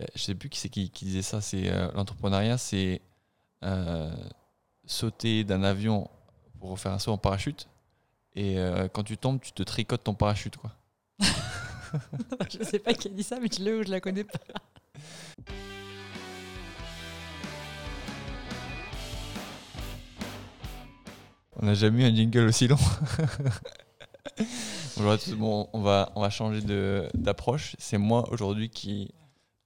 a- je sais plus qui c'est qui, qui disait ça. C'est euh, l'entrepreneuriat, c'est euh, sauter d'un avion pour faire un saut en parachute. Et euh, quand tu tombes, tu te tricotes ton parachute, quoi. je sais pas qui a dit ça, mais tu l'as ou je la connais pas. On n'a jamais eu un jingle aussi long. Bonjour à tous. Bon, on va, on va changer d'approche. C'est moi aujourd'hui qui,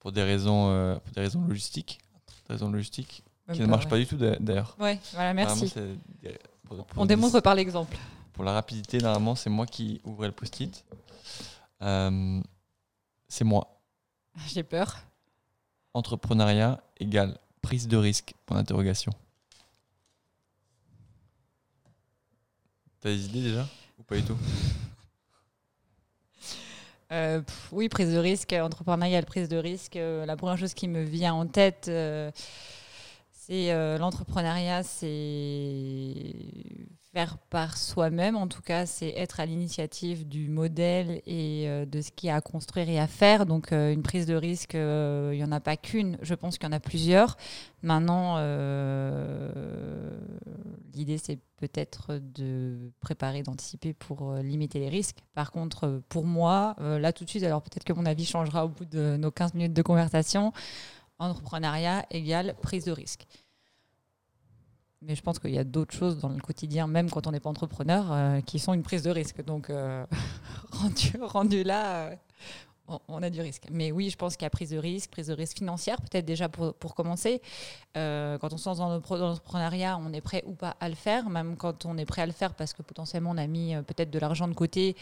pour des raisons, euh, pour des raisons logistiques, des raisons logistiques, qui ne marchent pas du tout d'a- d'ailleurs. Ouais, voilà, merci. Pour- pour On des- démontre par l'exemple. Pour la rapidité, normalement, c'est moi qui ouvrais le post-it. Euh, c'est moi. J'ai peur. Entrepreneuriat égale prise de risque. Point d'interrogation. T'as des idées déjà? Ou pas du tout? Euh, oui, prise de risque, entrepreneurial, prise de risque. euh, la première chose qui me vient en tête, euh, c'est euh, l'entrepreneuriat, c'est faire par soi-même. En tout cas, c'est être à l'initiative du modèle et euh, de ce qu'il y a à construire et à faire. Donc, euh, une prise de risque, euh, il n'y en a pas qu'une. Je pense qu'il y en a plusieurs. Maintenant, euh, l'idée, c'est peut-être de préparer, d'anticiper pour euh, limiter les risques. Par contre, euh, pour moi, euh, là tout de suite, alors peut-être que mon avis changera au bout de nos 15 minutes de conversation, entrepreneuriat égale prise de risque. Mais je pense qu'il y a d'autres choses dans le quotidien, même quand on n'est pas entrepreneur, euh, qui sont une prise de risque. Donc, euh, rendu, là, euh, on, a du risque. Mais oui, je pense qu'il y a prise de risque, prise de risque financière, peut-être déjà pour, pour commencer. Quand on se lance dans l'entre- dans l'entrepreneuriat, on est prêt ou pas à le faire. Même quand on est prêt à le faire parce que potentiellement on a mis peut-être de l'argent de côté,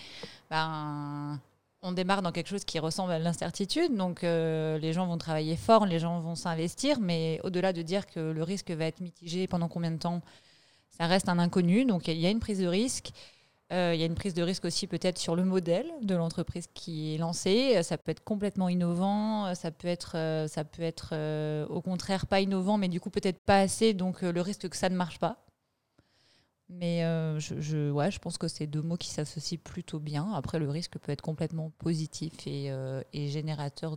ben, on démarre dans quelque chose qui ressemble à l'incertitude. Donc euh, les gens vont travailler fort, les gens vont s'investir, mais au-delà de dire que le risque va être mitigé pendant combien de temps, ça reste un inconnu. Donc il y a une prise de risque. Euh, Il y a une prise de risque aussi peut-être sur le modèle de l'entreprise qui est lancée. Ça peut être complètement innovant, ça peut être, euh, ça peut être au contraire pas innovant, mais du coup peut-être pas assez, donc le risque que ça ne marche pas. Mais euh, je, ouais, je pense que c'est deux mots qui s'associent plutôt bien. Après, le risque peut être complètement positif et, euh, et générateur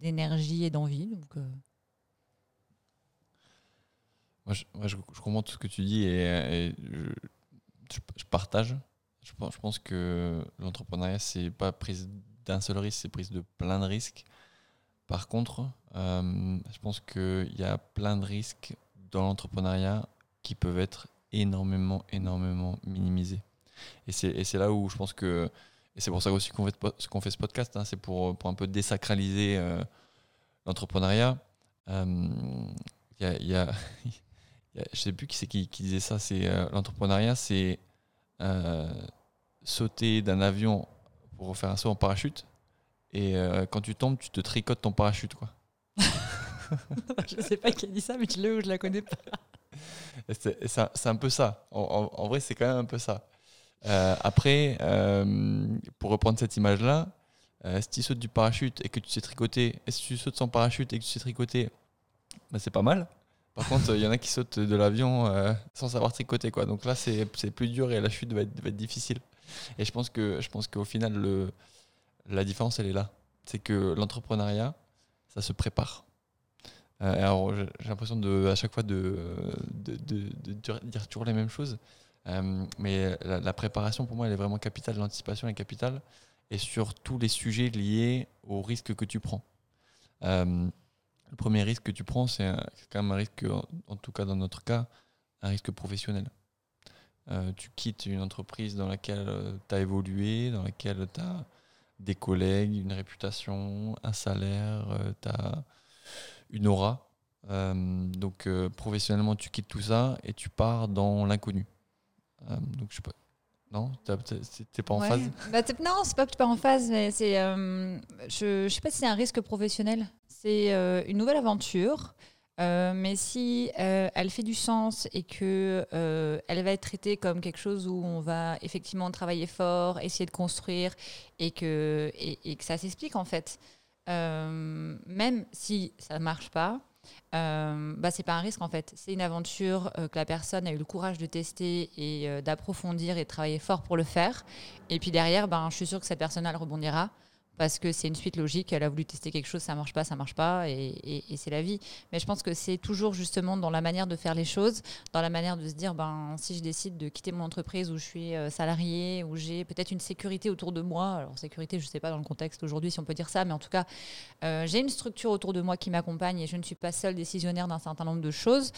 d'énergie et d'envie. Donc, euh, Moi, je, je- je comprends tout ce que tu dis et, et je partage. Je pense, je pense que l'entrepreneuriat, c'est pas prise d'un seul risque, c'est prise de plein de risques. Par contre, euh, je pense qu'il y a plein de risques dans l'entrepreneuriat qui peuvent être énormément, énormément minimisés. Et c'est là où je pense que. Et c'est pour ça aussi qu'on fait, qu'on fait ce podcast, hein, c'est pour, pour un peu désacraliser euh, l'entrepreneuriat. Euh, Il y a- il y a, y a- je sais plus qui c'est qui, disait ça. C'est euh, l'entrepreneuriat, c'est euh, sauter d'un avion pour faire un saut en parachute. Et euh, quand tu tombes, tu te tricotes ton parachute, quoi. je sais pas qui a dit ça, mais l'as ou je la connais pas. C'est un- peu ça. En, vrai, c'est quand même un peu ça. Euh, après, euh, pour reprendre cette image-là, euh, si tu sautes du parachute et que tu sais tricoter, et si tu sautes sans parachute et que tu sais tricoter, bah, c'est pas mal. Par contre, il y en a qui sautent de l'avion sans savoir tricoter. Quoi. Donc là, c'est plus dur et la chute va être, difficile. Et je pense qu'au final, la différence, elle est là. C'est que l'entrepreneuriat, ça se prépare. Euh, alors, j'ai l'impression de, à chaque fois de, de, de- dire toujours les mêmes choses. Euh, mais la, préparation, pour moi, elle est vraiment capitale. L'anticipation est capitale. Et sur tous les sujets liés au risque que tu prends. Euh, le premier risque que tu prends, c'est quand même un risque, en, tout cas dans notre cas, un risque professionnel. Tu quittes une entreprise dans laquelle tu as évolué, dans laquelle tu as des collègues, une réputation, un salaire, tu as une aura. Euh, donc euh, professionnellement, tu quittes tout ça et tu pars dans l'inconnu. Euh, donc je sais pas. Non, t'es pas en Ouais. phase? Bah, Non, c'est pas que tu pas en phase, mais c'est. euh, je, je sais pas si c'est un risque professionnel. C'est euh, une nouvelle aventure. euh, mais si elle fait du sens et que elle va être traitée comme quelque chose où on va effectivement travailler fort, essayer de construire et que, et, et que ça s'explique en fait, euh, même si ça ne marche pas, euh, bah, c'est pas un risque en fait. C'est une aventure euh, que la personne a eu le courage de tester et euh, d'approfondir et de travailler fort pour le faire. Et puis derrière, ben, je suis sûre que cette personne elle rebondira parce que c'est une suite logique. Elle a voulu tester quelque chose, ça marche pas, ça marche pas, et, c'est la vie. Mais je pense que c'est toujours justement dans la manière de faire les choses, dans la manière de se dire, ben, si je décide de quitter mon entreprise où je suis euh, salarié, où j'ai peut-être une sécurité autour de moi, alors sécurité, je sais pas dans le contexte aujourd'hui si on peut dire ça, mais en tout cas, euh, j'ai une structure autour de moi qui m'accompagne et je ne suis pas seule décisionnaire d'un certain nombre de choses.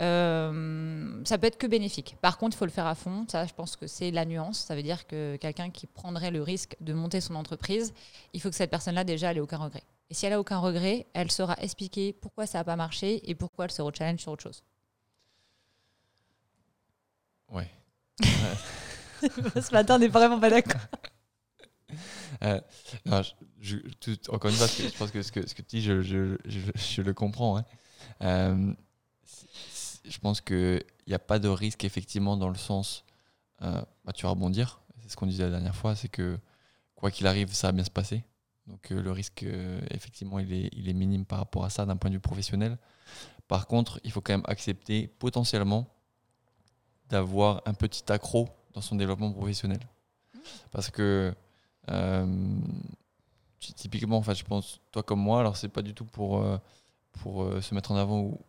Euh, ça peut être que bénéfique. Par contre, il faut le faire à fond. Ça, je pense que c'est la nuance. Ça veut dire que quelqu'un qui prendrait le risque de monter son entreprise, il faut que cette personne-là, déjà, elle ait aucun regret. Et si elle a aucun regret, elle saura expliquer pourquoi ça n'a pas marché et pourquoi elle se re-challenge sur autre chose. Ouais. Ce matin, on n'est vraiment pas d'accord. Euh, encore une fois, je pense que ce que, ce que tu dis, je, je, je, le comprends. Hein. Euh, je pense qu'il n'y a pas de risque effectivement dans le sens, euh, bah, tu vas rebondir, c'est ce qu'on disait la dernière fois, c'est que quoi qu'il arrive, ça va bien se passer. Donc euh, le risque, euh, effectivement, il est, il est minime par rapport à ça d'un point de vue professionnel. Par contre, il faut quand même accepter potentiellement d'avoir un petit accro dans son développement professionnel. Parce que typiquement, enfin, je pense, toi comme moi, alors c'est pas du tout pour, pour se mettre en avant ou,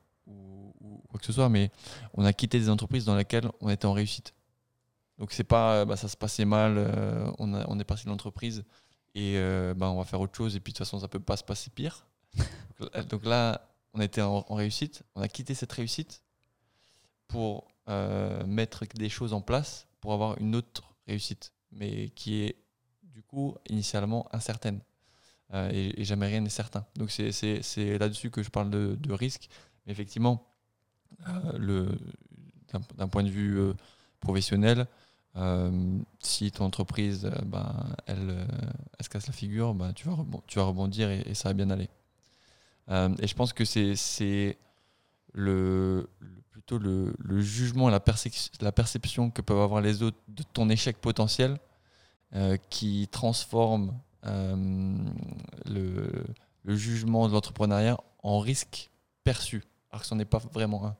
quoi que ce soit, mais on a quitté des entreprises dans lesquelles on était en réussite. Donc c'est pas, euh, bah, ça se passait mal, euh, on, on, est parti de l'entreprise et euh, bah, on va faire autre chose et puis de toute façon ça peut pas se passer pire. Donc là, on était en, réussite, on a quitté cette réussite pour mettre des choses en place pour avoir une autre réussite, mais qui est du coup initialement incertaine. et, jamais rien n'est certain. Donc c'est là-dessus que je parle de risque. Effectivement, euh, d'un point de vue euh, professionnel, euh, si ton entreprise, ben, elle, se casse la figure, ben, tu, vas tu vas rebondir et, ça va bien aller. et je pense que c'est le, plutôt le, jugement la, la, perception que peuvent avoir les autres de ton échec potentiel qui transforme le, le, jugement de l'entrepreneuriat en risque perçu, alors que ce n'est pas vraiment un.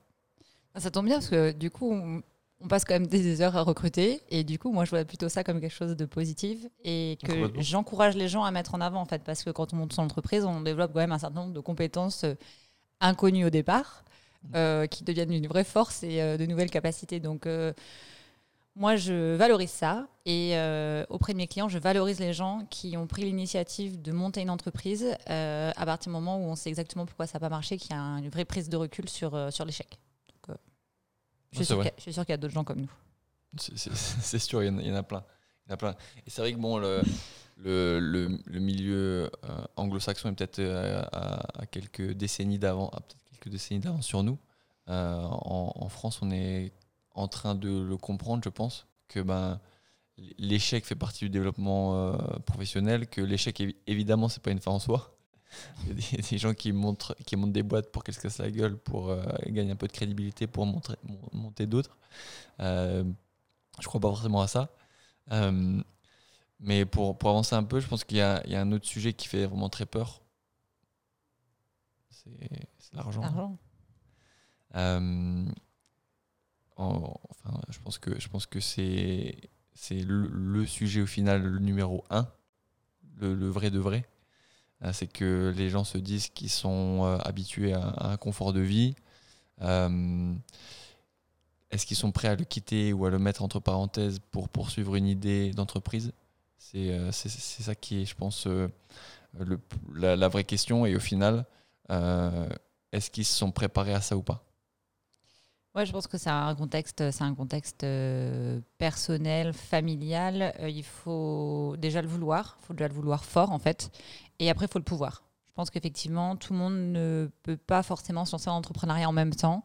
Ah, ça tombe bien parce que du coup, on, passe quand même des heures à recruter et du coup, moi, je vois plutôt ça comme quelque chose de positif et que j'encourage les gens à mettre en avant en fait parce que quand on monte son entreprise, on développe quand même un certain nombre de compétences euh, inconnues au départ mm. euh, qui deviennent une vraie force et euh, de nouvelles capacités. Donc moi, je valorise ça et auprès de mes clients, je valorise les gens qui ont pris l'initiative de monter une entreprise à partir du moment où on sait exactement pourquoi ça n'a pas marché, qu'il y a une vraie prise de recul sur, sur l'échec. Je suis, sûr qu'il y a d'autres gens comme nous. C'est sûr, il y, en a, plein. Il y en a plein. Et c'est vrai que bon, le, le, le, milieu euh, anglo-saxon est peut-être euh, à, quelques décennies d'avant, peut-être quelques décennies d'avant sur nous. Euh, en, en, France, on est en train de le comprendre, je pense, que ben l'échec fait partie du développement professionnel, que l'échec évidemment c'est pas une fin en soi, il y a des, gens qui, montrent, qui montent des boîtes pour qu'elles se cassent la gueule, pour euh, gagner un peu de crédibilité, pour montrer, monter d'autres. Euh, je crois pas forcément à ça. Euh, mais pour, pour, avancer un peu, je pense qu'il y, y, a un autre sujet qui fait vraiment très peur. C'est l'argent. Je pense que, c'est le, sujet au final, le numéro un, le, vrai de vrai. Euh, c'est que les gens se disent qu'ils sont euh, habitués à, un confort de vie. Euh, est-ce qu'ils sont prêts à le quitter ou à le mettre entre parenthèses pour poursuivre une idée d'entreprise? C'est ça qui est, je pense, la, vraie question. Et au final, est-ce qu'ils se sont préparés à ça ou pas? Ouais, je pense que c'est un contexte, c'est un contexte personnel, familial. il faut déjà le vouloir, il faut déjà le vouloir fort en fait. Et après, il faut le pouvoir. Je pense qu'effectivement, tout le monde ne peut pas forcément se lancer en entrepreneuriat en même temps.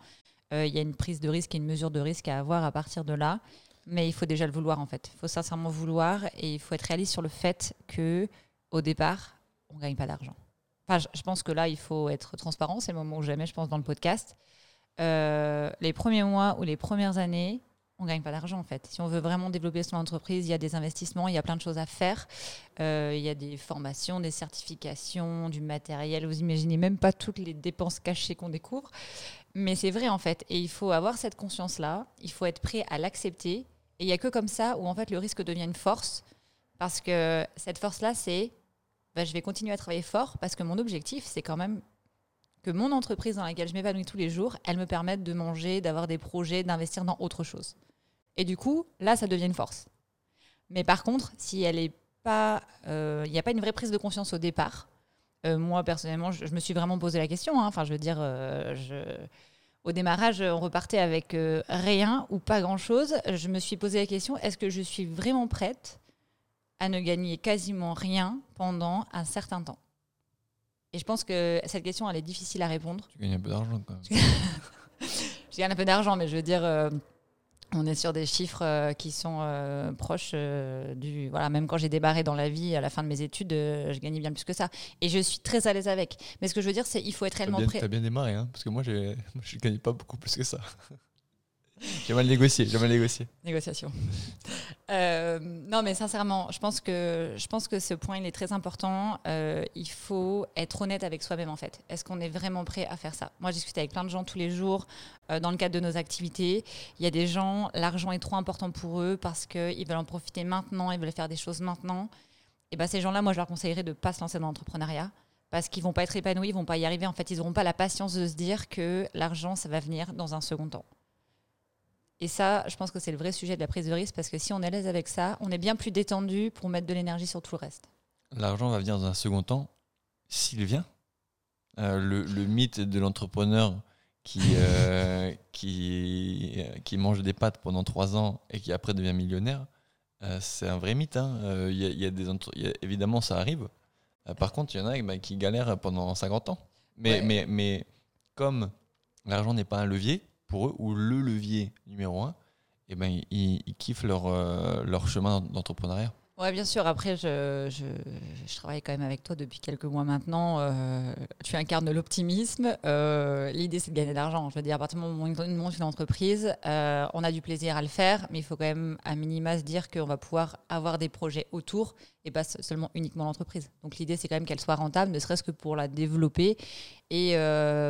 Euh, il y a une prise de risque et une mesure de risque à avoir à partir de là. Mais il faut déjà le vouloir, en fait. Il faut sincèrement vouloir et il faut être réaliste sur le fait que au départ, on ne gagne pas d'argent. Enfin, je pense que là, il faut être transparent. C'est le moment où jamais, je pense, dans le podcast. Euh, les premiers mois ou les premières années, on gagne pas d'argent en fait. Si on veut vraiment développer son entreprise, il y a des investissements, il y a plein de choses à faire. Euh, il y a des formations, des certifications, du matériel. Vous imaginez même pas toutes les dépenses cachées qu'on découvre. Mais c'est vrai en fait. Et il faut avoir cette conscience-là. Il faut être prêt à l'accepter. Et il n'y a que comme ça où en fait le risque devient une force. Parce que cette force-là, c'est bah, je vais continuer à travailler fort parce que mon objectif, c'est quand même que mon entreprise dans laquelle je m'épanouis tous les jours, elle me permette de manger, d'avoir des projets, d'investir dans autre chose. Et du coup, là, ça devient une force. Mais par contre, si elle est pas, euh, il n'y a pas une vraie prise de conscience au départ. Euh, moi personnellement, je, me suis vraiment posé la question. Hein. Enfin, je veux dire, euh, au démarrage, on repartait avec rien ou pas grand chose. Je me suis posé la question est-ce que je suis vraiment prête à ne gagner quasiment rien pendant un certain temps? Et je pense que cette question, elle est difficile à répondre. Tu gagnes un peu d'argent quand même. je gagne un peu d'argent, mais je veux dire on est sur des chiffres euh, qui sont euh, proches euh, du. Voilà, même quand j'ai débarré dans la vie à la fin de mes études, je gagnais bien plus que ça. Et je suis très à l'aise avec. Mais ce que je veux dire, c'est qu'il faut être réellement prêt. Tu as bien démarré, hein, parce que moi, je ne gagnais pas beaucoup plus que ça. J'ai mal négocié, j'ai mal négocié. Négociation. Euh, non, mais sincèrement, je pense que je pense que ce point il est très important. Euh, il faut être honnête avec soi-même en fait. Est-ce qu'on est vraiment prêt à faire ça? Moi, je discute avec plein de gens tous les jours euh, dans le cadre de nos activités. Il y a des gens, l'argent est trop important pour eux parce qu'ils veulent en profiter maintenant, ils veulent faire des choses maintenant. Et ben ces gens-là, moi, je leur conseillerais de pas se lancer dans l'entrepreneuriat parce qu'ils vont pas être épanouis, ils vont pas y arriver. En fait, ils n'auront pas la patience de se dire que l'argent, ça va venir dans un second temps. Et ça, je pense que c'est le vrai sujet de la prise de risque parce que si on est à l'aise avec ça, on est bien plus détendu pour mettre de l'énergie sur tout le reste. L'argent va venir dans un second temps, s'il vient. Euh, le, mythe de l'entrepreneur qui, euh, qui, qui mange des pâtes pendant trois ans et qui après devient millionnaire, euh, c'est un vrai mythe. Hein. Il y, a, des évidemment, ça arrive. par contre, il y en a bah, qui galèrent pendant 50 ans. Mais, mais, mais comme l'argent n'est pas un levier, pour eux, ou le levier numéro un, et eh ben, ils, kiffent leur, euh, leur chemin d'entrepreneuriat. Oui, bien sûr. Après, je, travaille quand même avec toi depuis quelques mois maintenant. Euh, tu incarnes l'optimisme. Euh, l'idée, c'est de gagner de l'argent. Je veux dire, à partir du moment où on monte une entreprise, euh, on a du plaisir à le faire, mais il faut quand même, à minima, se dire qu'on va pouvoir avoir des projets autour et pas seulement uniquement l'entreprise. Donc, l'idée, c'est quand même qu'elle soit rentable, ne serait-ce que pour la développer et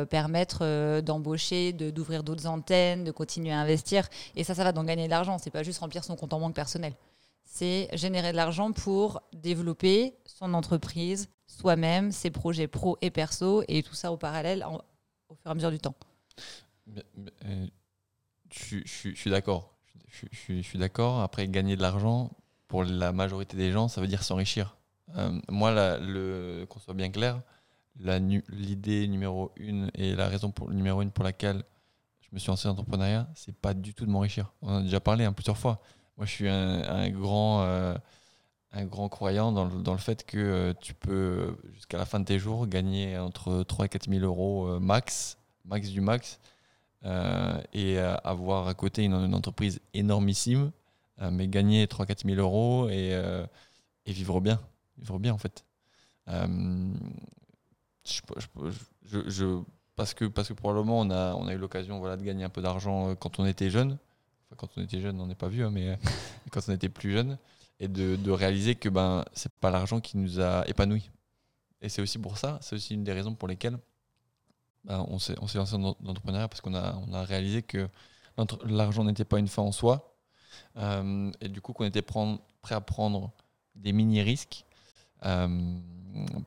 permettre d'embaucher, d'ouvrir d'autres antennes, de continuer à investir. Et ça, ça va donc gagner de l'argent. C'est pas juste remplir son compte en banque personnel c'est générer de l'argent pour développer son entreprise, soi-même, ses projets pro et perso, et tout ça au parallèle au fur et à mesure du temps. Euh, je, suis d'accord. Je, suis d'accord. Après, gagner de l'argent, pour la majorité des gens, ça veut dire s'enrichir. Euh, moi, qu'on soit bien clair, l'idée numéro une et la raison numéro une pour laquelle je me suis lancé dans l'entrepreneuriat, c'est pas du tout de m'enrichir. On en a déjà parlé hein, plusieurs fois. Moi, je suis un, grand, euh, un grand croyant dans le, dans le fait que euh, tu peux, jusqu'à la fin de tes jours, gagner entre 3 et 4 000 euros euh, max, max du max, et avoir à côté une, entreprise énormissime, mais gagner 3 4 000 euros et, et, vivre bien. Vivre bien, en fait. Je, parce, que, parce que probablement, on a, on a eu l'occasion voilà, de gagner un peu d'argent quand on était jeune quand on était jeune, on n'est pas vieux, hein, mais euh, quand on était plus jeune, et de, réaliser que ben c'est pas l'argent qui nous a épanouis. Et c'est aussi pour ça, c'est aussi une des raisons pour lesquelles ben, on s'est lancé dans l'entrepreneuriat parce qu'on a, on a réalisé que l'argent n'était pas une fin en soi, euh, et du coup qu'on était prêt à prendre des mini risques. Euh,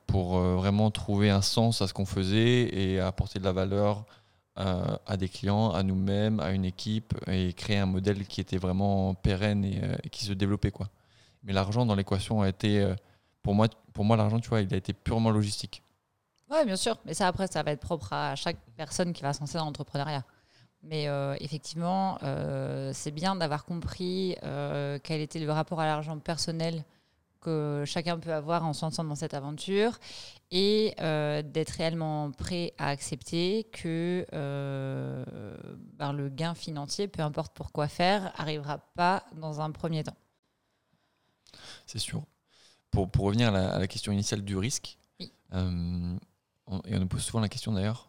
pour vraiment trouver un sens à ce qu'on faisait et apporter de la valeur euh, à des clients, à nous-mêmes, à une équipe et créer un modèle qui était vraiment pérenne et, euh, qui se développait. Quoi. Mais l'argent dans l'équation a été, euh, pour moi, pour moi l'argent, tu vois, il a été purement logistique. Oui, bien sûr. Mais ça, après, ça va être propre à chaque personne qui va se lancer dans l'entrepreneuriat. Mais effectivement, c'est bien d'avoir compris quel était le rapport à l'argent personnel que chacun peut avoir en se lançant dans cette aventure et euh, d'être réellement prêt à accepter que euh, ben, le gain financier, peu importe pour quoi faire, arrivera pas dans un premier temps. C'est sûr. Pour, pour revenir à la, question initiale du risque, euh, on, et on nous pose souvent la question d'ailleurs,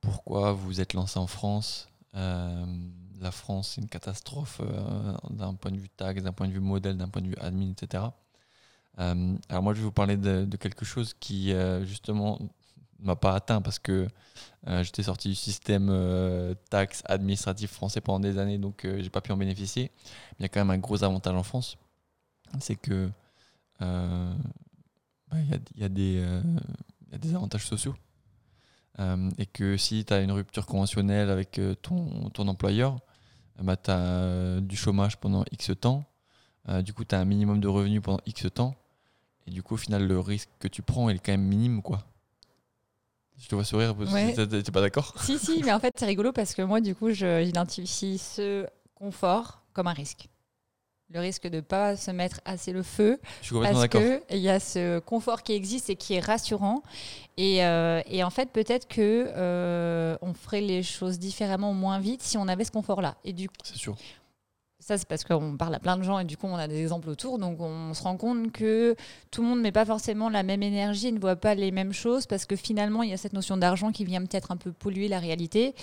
pourquoi vous êtes lancé en France la France, c'est une catastrophe euh, d'un point de vue taxe, d'un point de vue modèle, d'un point de vue admin, etc. Euh, alors moi, je vais vous parler de, quelque chose qui, euh, justement, ne m'a pas atteint parce que j'étais sorti du système taxe administratif français pendant des années, donc j'ai pas pu en bénéficier. Mais il y a quand même un gros avantage en France, c'est que ben, il euh, y a des avantages sociaux. Euh, et que si tu as une rupture conventionnelle avec euh, ton, ton employeur, bah, tu as du chômage pendant X temps. du coup, tu as un minimum de revenus pendant X temps. Et du coup, au final, le risque que tu prends, il est quand même minime. quoi. Je te vois sourire, Ouais. t'es pas d'accord Si, si, mais en fait, c'est rigolo parce que moi, du coup, j'identifie ce confort comme un risque. Le risque de ne pas se mettre assez le feu Je suis complètement parce qu'il y a ce confort qui existe et qui est rassurant. Et, euh, et en fait, peut-être que euh, on ferait les choses différemment moins vite si on avait ce confort-là. Et du coup, C'est sûr. ça, c'est parce qu'on parle à plein de gens et du coup, on a des exemples autour. Donc, on se rend compte que tout le monde ne met pas forcément la même énergie ne voit pas les mêmes choses parce que finalement, il y a cette notion d'argent qui vient peut-être un peu polluer la réalité.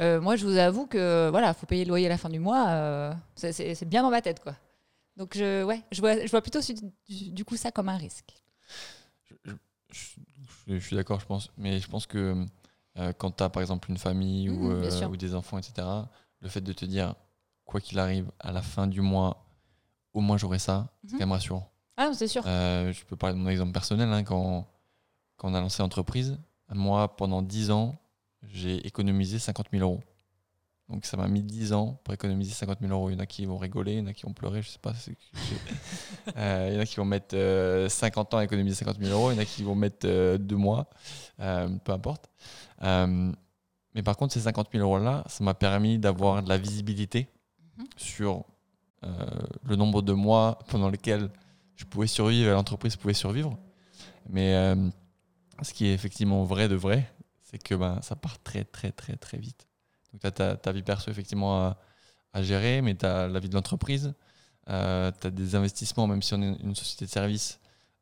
Euh, moi, je vous avoue que voilà, faut payer le loyer à la fin du mois. euh, c'est bien dans ma tête, quoi. Donc, je, ouais, je vois, je vois plutôt du, du coup ça comme un risque. Je, je- je suis d'accord, je pense. Mais je pense que euh, quand tu as par exemple une famille ou, bien euh, ou des enfants, etc., le fait de te dire, quoi qu'il arrive, à la fin du mois, au moins j'aurai ça, c'est quand même rassurant. Ah, c'est sûr. Euh, je peux parler de mon exemple personnel. hein, quand, quand on a lancé l'entreprise, moi, pendant 10 ans, j'ai économisé 50 000 euros. Donc ça m'a mis 10 ans pour économiser 50 000 euros. Il y en a qui vont rigoler, il y en a qui vont pleurer, je sais pas. Euh, il y en a qui vont mettre euh, 50 ans à économiser 50 000 euros, il y en a qui vont mettre 2 mois, euh, peu importe. Euh, mais par contre, ces 50 000 euros-là, ça m'a permis d'avoir de la visibilité Mhm. sur euh, le nombre de mois pendant lesquels je pouvais survivre et l'entreprise pouvait survivre. Mais euh, ce qui est effectivement vrai de vrai, c'est que ben, ça part très très très très vite. Donc tu as ta, vie perso effectivement à, gérer, mais tu as la vie de l'entreprise, tu as des investissements, même si on est une société de service,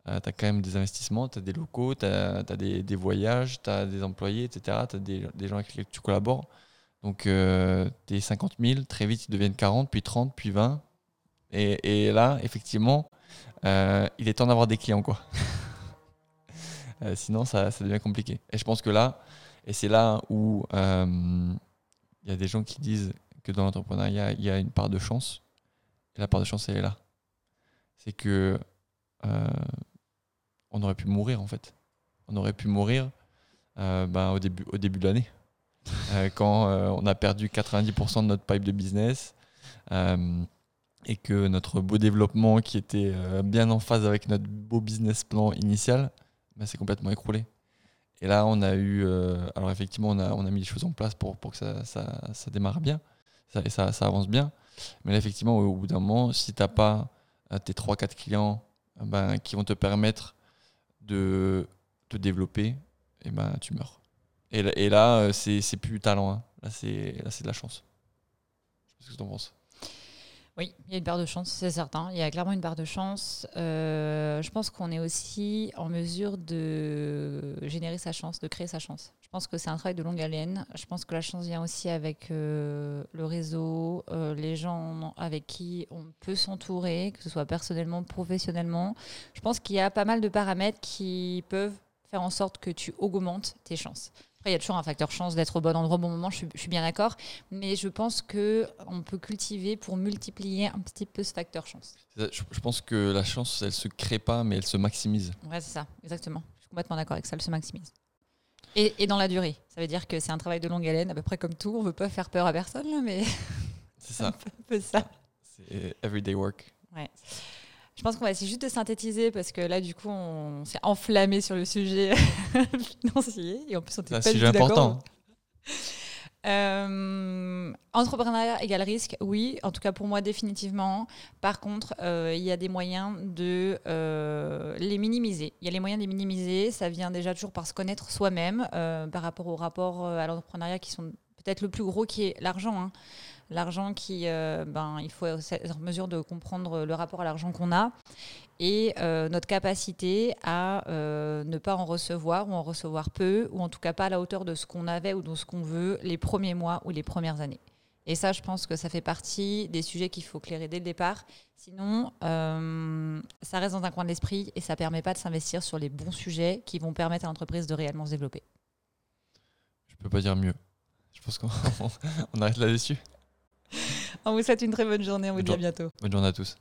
tu as quand même des investissements, tu as des locaux, tu as, des, des voyages, tu as des employés, etc. Tu as des, des gens avec lesquels tu collabores. Donc euh, tes 50 000, très vite ils deviennent 40, puis 30, puis 20. Et, et là, effectivement, euh, il est temps d'avoir des clients. quoi. Euh, sinon, ça, ça devient compliqué. Et je pense que là, et c'est là où euh, il y a des gens qui disent que dans l'entrepreneuriat, il y a une part de chance. Et la part de chance, elle est là. C'est que euh, on aurait pu mourir, en fait. On aurait pu mourir euh, ben, au, début, au début de l'année. Euh, quand on a perdu 90% de notre pipe de business et que notre beau développement qui était bien en phase avec notre beau business plan initial ben, s'est complètement écroulé. Et là, on a eu. euh, alors, effectivement, on a, on a mis les choses en place pour, pour que ça, ça, ça démarre bien ça, et ça, ça avance bien. Mais là, effectivement, au, bout d'un moment, si tu n'as pas euh, tes 3-4 clients euh, ben, qui vont te permettre de te développer, et ben, tu meurs. Et, là- et là, c'est plus talent. hein. Là, c'est là, c'est de la chance. Je sais pas ce que tu en penses. Oui, il y a une part de chance, c'est certain. Il y a clairement une part de chance. Euh, je pense qu'on est aussi en mesure de générer sa chance, de créer sa chance. Je pense que c'est un travail de longue haleine. Je pense que la chance vient aussi avec euh, le réseau, euh, les gens avec qui on peut s'entourer, que ce soit personnellement, professionnellement. Je pense qu'il y a pas mal de paramètres qui peuvent faire en sorte que tu augmentes tes chances. Après, il y a toujours un facteur chance d'être au bon endroit au bon moment, je suis, je suis bien d'accord. Mais je pense que on peut cultiver pour multiplier un petit peu ce facteur chance. Je, pense que la chance, elle se crée pas, mais elle se maximise. Ouais, c'est ça, exactement. Je suis complètement d'accord avec ça, elle se maximise. Et, et dans la durée. Ça veut dire que c'est un travail de longue haleine, à peu près comme tout. On veut pas faire peur à personne, mais C'est ça. un peu ça. C'est everyday work. Je pense qu'on va essayer juste de synthétiser parce que là, du coup, on s'est enflammé sur le sujet financier. Et en plus, on était C'est un pas du sujet tout important. Euh, entrepreneuriat égale risque, oui, en tout cas pour moi définitivement. Par contre, euh, il y a des moyens de euh, les minimiser. Il y a les moyens de les minimiser. Ça vient déjà toujours par se connaître soi-même par rapport au rapport à l'entrepreneuriat qui sont peut-être le plus gros qui est l'argent. hein. L'argent qui, euh, ben, il faut être en mesure de comprendre le rapport à l'argent qu'on a et euh, notre capacité à euh, ne pas en recevoir ou en recevoir peu, ou en tout cas pas à la hauteur de ce qu'on avait ou de ce qu'on veut les premiers mois ou les premières années. Et ça, je pense que ça fait partie des sujets qu'il faut clairer dès le départ. Sinon, ça reste dans un coin de l'esprit et ça permet pas de s'investir sur les bons sujets qui vont permettre à l'entreprise de réellement se développer. Je peux pas dire mieux. Je pense qu'on on arrête là-dessus. On vous souhaite une très bonne journée. On vous dit à bientôt. Bonne journée à tous.